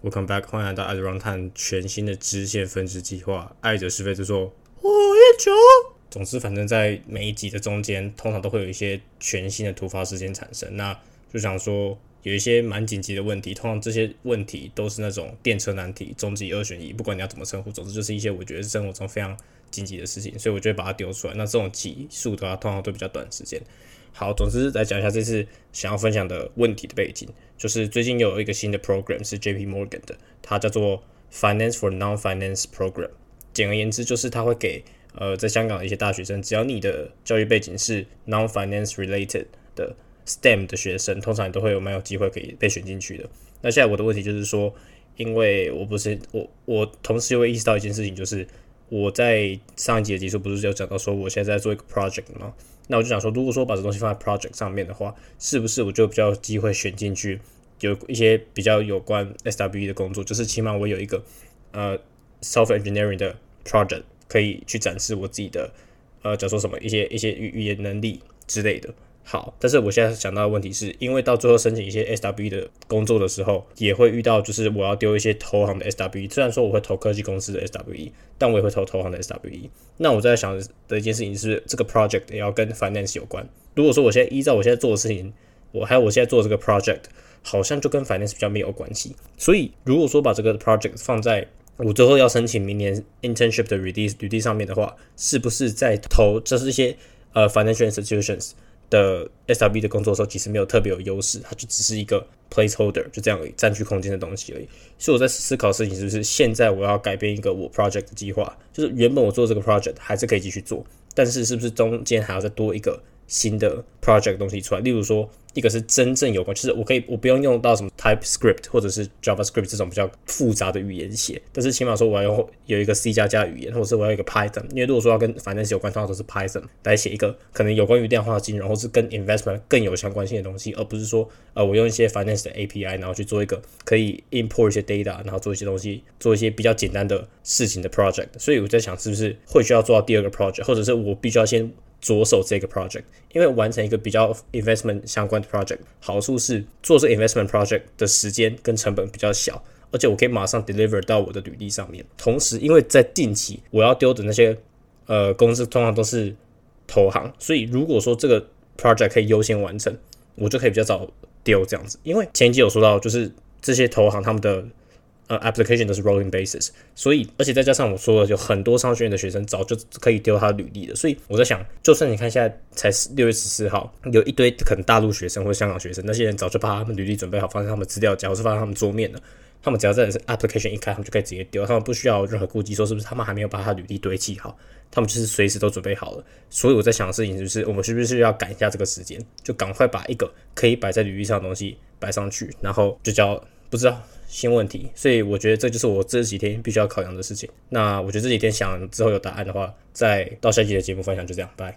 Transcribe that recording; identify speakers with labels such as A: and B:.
A: Welcome back，欢迎来到爱的 Run 探全新的支线分支计划。爱者是非之说，我也求。总之，反正在每一集的中间，通常都会有一些全新的突发事件产生。那就想说，有一些蛮紧急的问题，通常这些问题都是那种电车难题、终极二选一，不管你要怎么称呼，总之就是一些我觉得是生活中非常紧急的事情，所以我就会把它丢出来。那这种集数的话，通常都比较短时间。好，总之来讲一下这次想要分享的问题的背景，就是最近有一个新的 program 是 J P Morgan 的，它叫做 Finance for Non-Finance Program。简而言之，就是它会给呃在香港的一些大学生，只要你的教育背景是 Non-Finance related 的 STEM 的学生，通常都会有蛮有机会可以被选进去的。那现在我的问题就是说，因为我不是我我同时又会意识到一件事情，就是我在上一集的集数不是有讲到说，我现在在做一个 project 吗？那我就想说，如果说把这东西放在 project 上面的话，是不是我就比较有机会选进去，有一些比较有关 SWE 的工作，就是起码我有一个呃 soft engineering 的 project 可以去展示我自己的呃，讲说什么一些一些语语言能力之类的。好，但是我现在想到的问题是，因为到最后申请一些 SWE 的工作的时候，也会遇到就是我要丢一些投行的 SWE。虽然说我会投科技公司的 SWE，但我也会投投行的 SWE。那我在想的一件事情是，这个 project 也要跟 finance 有关。如果说我现在依照我现在做的事情，我还有我现在做这个 project，好像就跟 finance 比较没有关系。所以如果说把这个 project 放在我最后要申请明年 internship 的 release 履历上面的话，是不是在投这是一些呃 financial institutions？的 S W B 的工作的时候，其实没有特别有优势，它就只是一个 placeholder，就这样占据空间的东西而已。所以我在思考事情就是现在我要改变一个我 project 的计划，就是原本我做这个 project 还是可以继续做，但是是不是中间还要再多一个新的 project 东西出来？例如说。一个是真正有关，就是我可以我不用用到什么 TypeScript 或者是 JavaScript 这种比较复杂的语言写，但是起码说我要用有一个 C 加加语言，或者是我要一个 Python，因为如果说要跟 finance 有关，通常都是 Python 来写一个可能有关于量化金融或是跟 investment 更有相关性的东西，而不是说呃我用一些 finance 的 API，然后去做一个可以 import 一些 data，然后做一些东西，做一些比较简单的事情的 project。所以我在想，是不是会需要做到第二个 project，或者是我必须要先。着手这个 project，因为完成一个比较 investment 相关的 project，好处是做这 investment project 的时间跟成本比较小，而且我可以马上 deliver 到我的履历上面。同时，因为在定期我要丢的那些呃公司通常都是投行，所以如果说这个 project 可以优先完成，我就可以比较早丢这样子。因为前期有说到，就是这些投行他们的。呃，application 都是 rolling basis，所以而且再加上我说的，有很多商学院的学生早就可以丢他履历了，所以我在想，就算你看现在才六月十四号，有一堆可能大陆学生或者香港学生，那些人早就把他们履历准备好，放在他们资料夹，或是放在他们桌面了。他们只要在 application 一开，他们就可以直接丢，他们不需要任何顾忌，说是不是他们还没有把他履历堆砌好，他们就是随时都准备好了。所以我在想的事情就是，我们是不是要赶一下这个时间，就赶快把一个可以摆在履历上的东西摆上去，然后就叫不知道。新问题，所以我觉得这就是我这几天必须要考量的事情。那我觉得这几天想之后有答案的话，再到下期的节目分享，就这样，拜。